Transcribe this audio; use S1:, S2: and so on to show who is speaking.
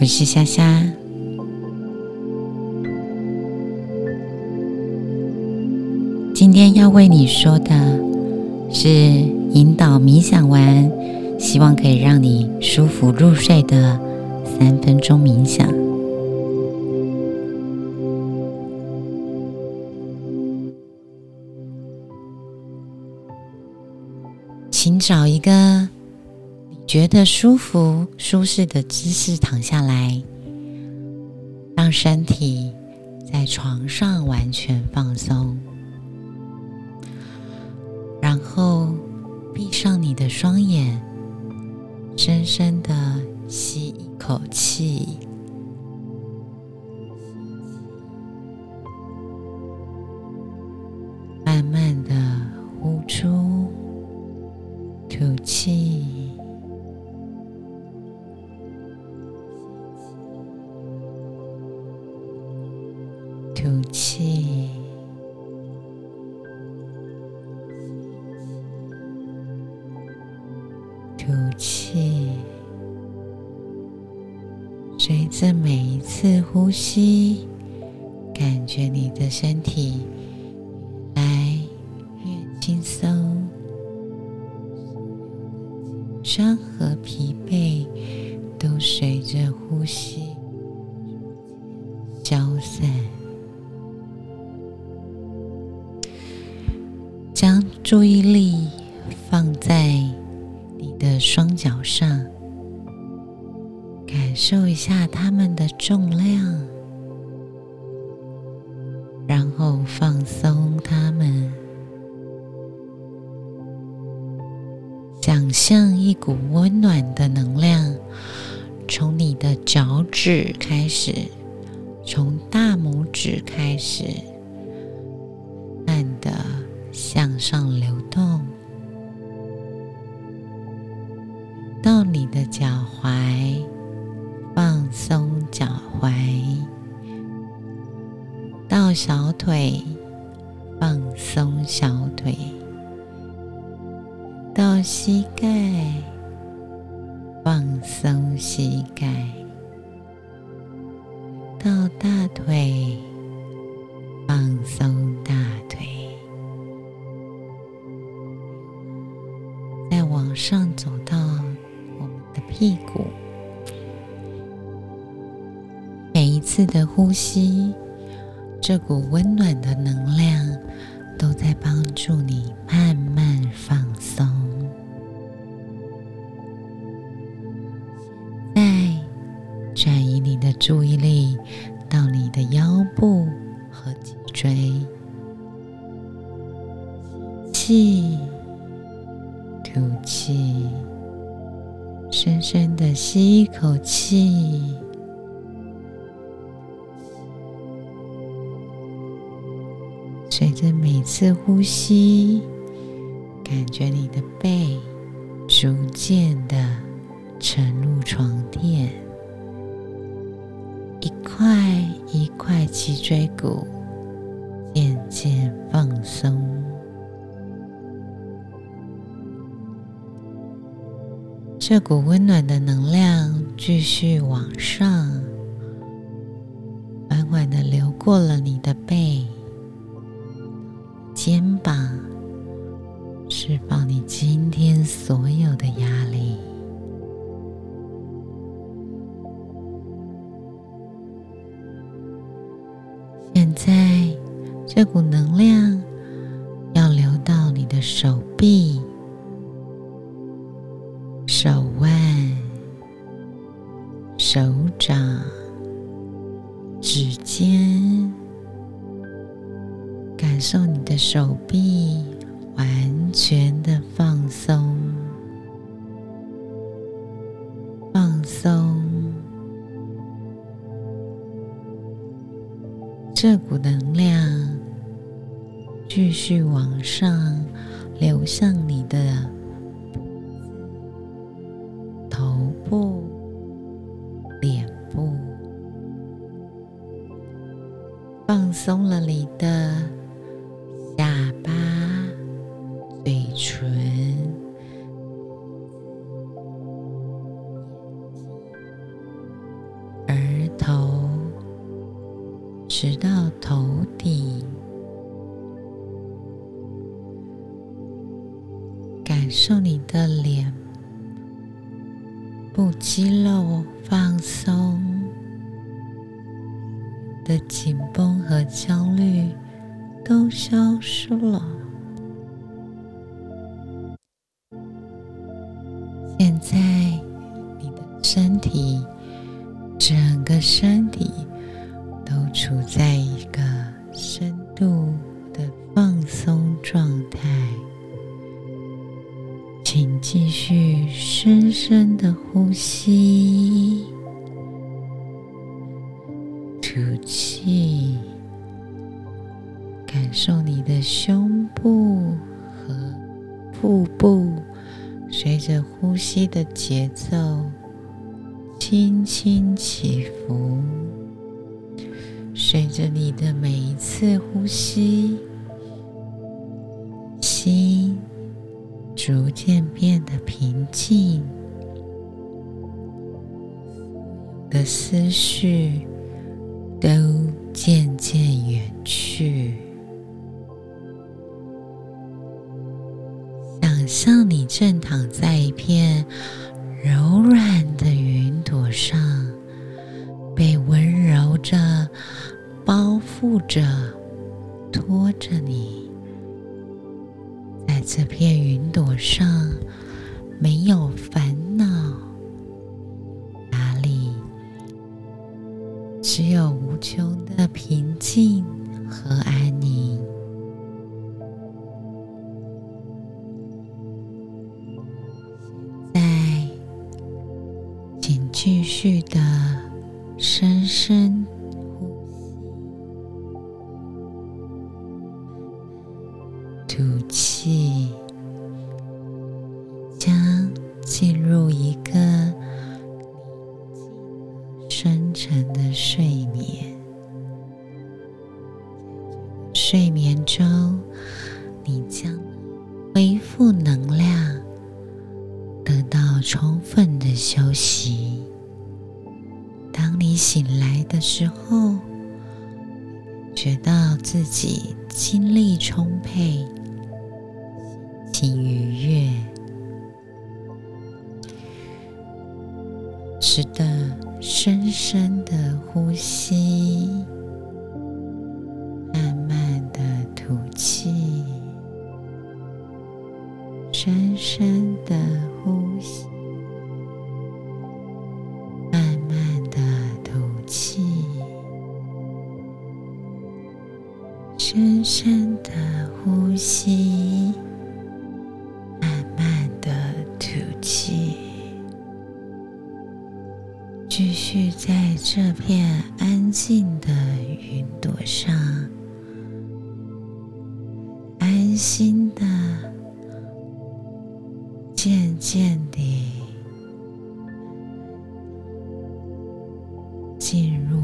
S1: 我是虾虾。今天要为你说的是引导冥想完，希望可以让你舒服入睡的三分钟冥想。请找一个。觉得舒服、舒适的姿势躺下来，让身体在床上完全放松，然后闭上你的双眼，深深的吸一口气，吐气，吐气，随着每一次呼吸，感觉你的身体注意力放在你的双脚上，感受一下它们的重量，然后放松它们。想象一股温暖的能量从你的脚趾开始，从大拇指开始，上流动，到你的脚踝，放松脚踝；到小腿，放松小腿；到膝盖，放松膝盖；到大腿，呼吸，这股温暖的能量都在帮助你慢慢放松。再转移你的注意力到你的腰部和脊椎，气。吐气，深深的吸一口气，每次呼吸，感觉你的背逐渐的沉入床垫，一块一块脊椎骨渐渐放松。这股温暖的能量继续往上，缓缓的流过了你的背、肩膀，释放你今天所有的压力。现在，这股能量要流到你的手臂。感受你的手臂完全的放松，放松。这股能量继续往上流向你的头。部、脸部，放松了你的嘴唇、直到头顶，感受你的脸部肌肉放松，的紧绷和焦虑都消失了。身体。都处在一个深度的放松状态，请继续深深的呼吸，吐气，感受你的胸部和腹部随着呼吸的节奏轻轻起伏。随着你的每一次呼吸，心逐渐变得平静，的思绪都渐渐远去。想象你正躺在一片柔软的云朵上，被温柔着。包覆着，托着你，在这片云朵上，没有烦继续的深深呼吸。吐气，将进入一个深沉的睡眠。睡眠中，你将恢复能量，得到充分的休息。的时候，觉到自己精力充沛。心愉悦，值得深深的呼吸，慢慢的吐气，深深的呼吸，吸慢慢的吐气继续在这片安静的云朵上安心的渐渐的进入